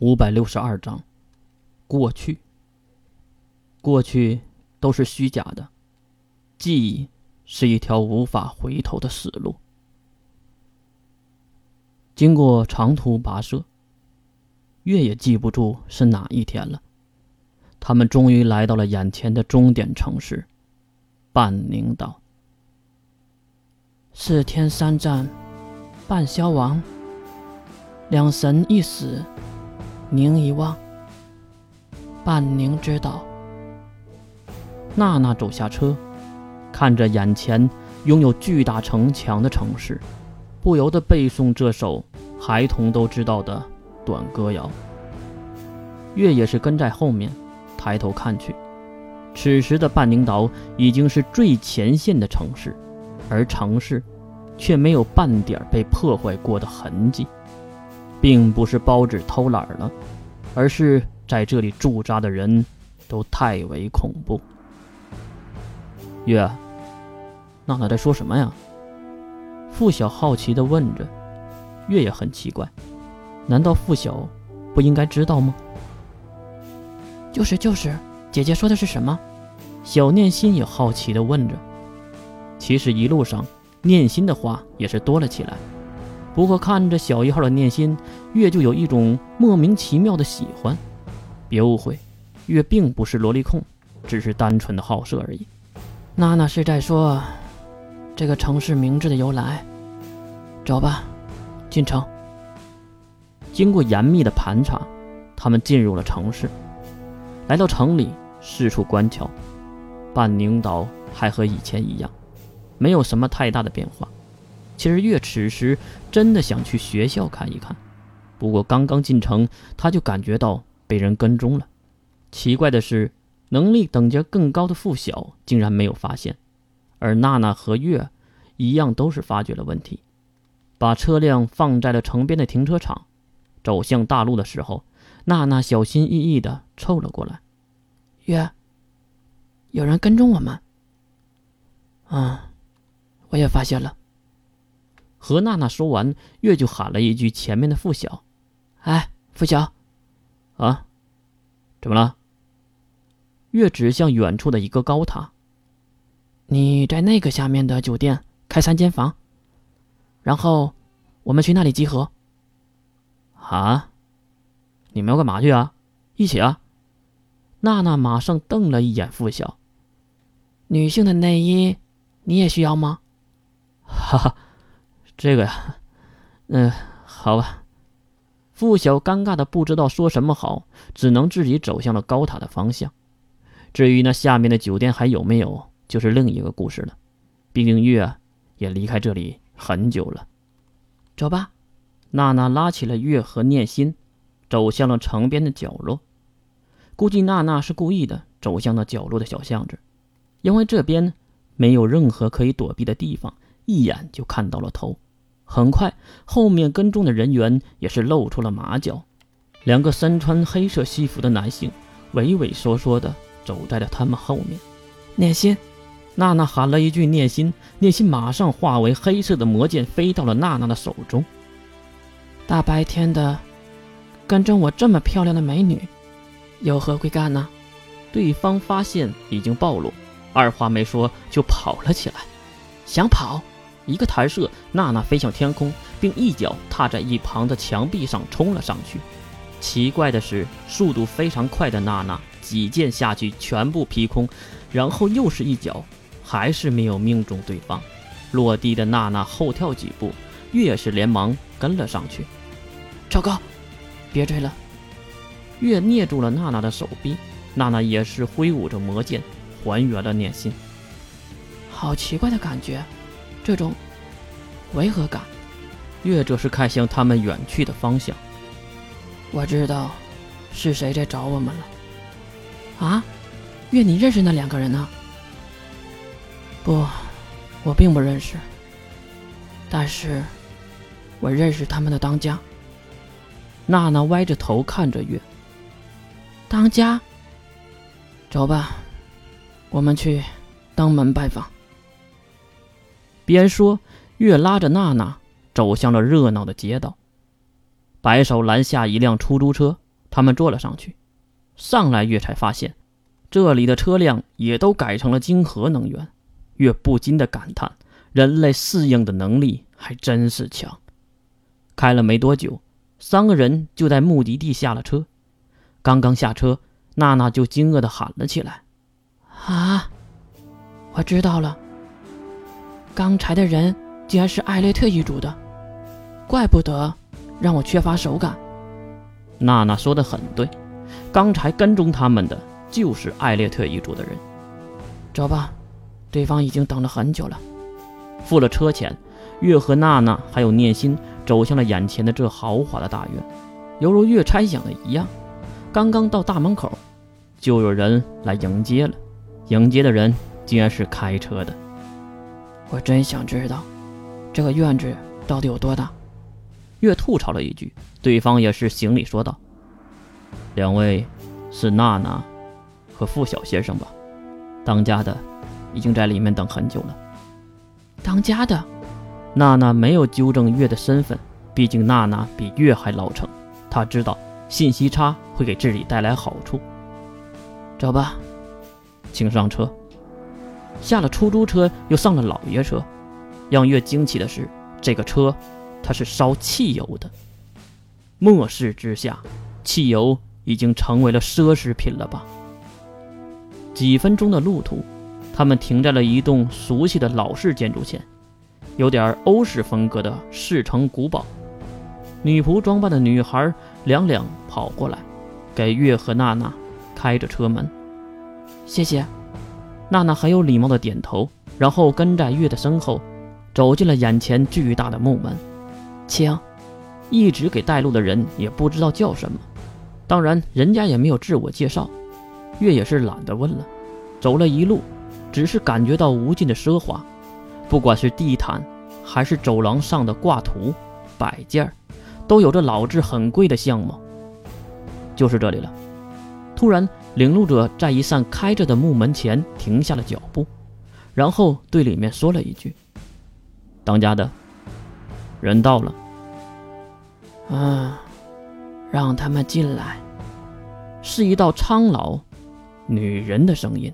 五百六十二章，过去。过去都是虚假的，记忆是一条无法回头的死路。经过长途跋涉，月也记不住是哪一天了。他们终于来到了眼前的终点城市——半宁岛。四天三战，半消亡。两神一死。宁一望，半宁之岛。娜娜走下车，看着眼前拥有巨大城墙的城市，不由得背诵这首孩童都知道的短歌谣。月也是跟在后面，抬头看去，此时的半宁岛已经是最前线的城市，而城市却没有半点被破坏过的痕迹。并不是包纸偷懒了，而是在这里驻扎的人都太为恐怖。月，娜娜在说什么呀？付晓好奇地问着。月也很奇怪，难道付晓不应该知道吗？就是就是，姐姐说的是什么？小念心也好奇地问着。其实一路上，念心的话也是多了起来。不过看着小一号的念心，月就有一种莫名其妙的喜欢。别误会，月并不是萝莉控，只是单纯的好色而已。娜娜是在说这个城市名字的由来。走吧，进城。经过严密的盘查，他们进入了城市。来到城里，四处观瞧，半宁岛还和以前一样，没有什么太大的变化。其实月此时真的想去学校看一看，不过刚刚进城，他就感觉到被人跟踪了。奇怪的是，能力等级更高的付晓竟然没有发现，而娜娜和月一样都是发觉了问题，把车辆放在了城边的停车场。走向大路的时候，娜娜小心翼翼地凑了过来：“月，有人跟踪我们。”“嗯，我也发现了。”和娜娜说完，月就喊了一句：“前面的付晓，哎，付晓，啊，怎么了？”月指向远处的一个高塔：“你在那个下面的酒店开三间房，然后我们去那里集合。”啊，你们要干嘛去啊？一起啊！娜娜马上瞪了一眼付晓：“女性的内衣你也需要吗？”哈哈。这个呀，嗯，好吧。付晓尴尬的不知道说什么好，只能自己走向了高塔的方向。至于那下面的酒店还有没有，就是另一个故事了。毕竟月也离开这里很久了。走吧，娜娜拉起了月和念心，走向了城边的角落。估计娜娜是故意的，走向那角落的小巷子，因为这边没有任何可以躲避的地方，一眼就看到了头。很快，后面跟踪的人员也是露出了马脚。两个身穿黑色西服的男性畏畏缩缩的走在了他们后面。念心，娜娜喊了一句“念心”，念心马上化为黑色的魔剑，飞到了娜娜的手中。大白天的，跟踪我这么漂亮的美女，有何贵干呢？对方发现已经暴露，二话没说就跑了起来。想跑？一个弹射，娜娜飞向天空，并一脚踏在一旁的墙壁上冲了上去。奇怪的是，速度非常快的娜娜几剑下去全部劈空，然后又是一脚，还是没有命中对方。落地的娜娜后跳几步，月是连忙跟了上去。糟糕，别追了！月捏住了娜娜的手臂，娜娜也是挥舞着魔剑还原了念心。好奇怪的感觉。这种违和感，月这是看向他们远去的方向。我知道是谁在找我们了。啊，月，你认识那两个人呢？不，我并不认识。但是，我认识他们的当家。娜娜歪着头看着月。当家，走吧，我们去登门拜访。边说，月拉着娜娜走向了热闹的街道。白手拦下一辆出租车，他们坐了上去。上来月才发现，这里的车辆也都改成了晶核能源。月不禁的感叹：人类适应的能力还真是强。开了没多久，三个人就在目的地下了车。刚刚下车，娜娜就惊愕的喊了起来：“啊，我知道了！刚才的人竟然是艾略特一族的，怪不得让我缺乏手感。”娜娜说的很对。刚才跟踪他们的就是艾略特一族的人。走吧，对方已经等了很久了。付了车钱，月和娜娜还有念心走向了眼前的这豪华的大院。犹如月猜想的一样，刚刚到大门口，就有人来迎接了。迎接的人竟然是开车的。我真想知道，这个院子到底有多大。月吐槽了一句，对方也是行礼说道。两位是娜娜和傅晓先生吧？当家的已经在里面等很久了。当家的，娜娜没有纠正月的身份，毕竟娜娜比月还老成，她知道信息差会给治理带来好处。走吧，请上车。下了出租车，又上了老爷车。让月惊奇的是，这个车它是烧汽油的。末世之下，汽油。已经成为了奢侈品了吧？几分钟的路途，他们停在了一栋熟悉的老式建筑前，有点欧式风格的市城古堡。女仆装扮的女孩两两跑过来，给月和娜娜开着车门。谢谢。娜娜很有礼貌的点头，然后跟在月的身后，走进了眼前巨大的木门。请。一直给带路的人也不知道叫什么。当然，人家也没有自我介绍，月也是懒得问了。走了一路，只是感觉到无尽的奢华，不管是地毯，还是走廊上的挂图、摆件都有着老致很贵的相貌。就是这里了。突然，领路者在一扇开着的木门前停下了脚步，然后对里面说了一句：“当家的，人到了。”啊。让他们进来，是一道苍老女人的声音。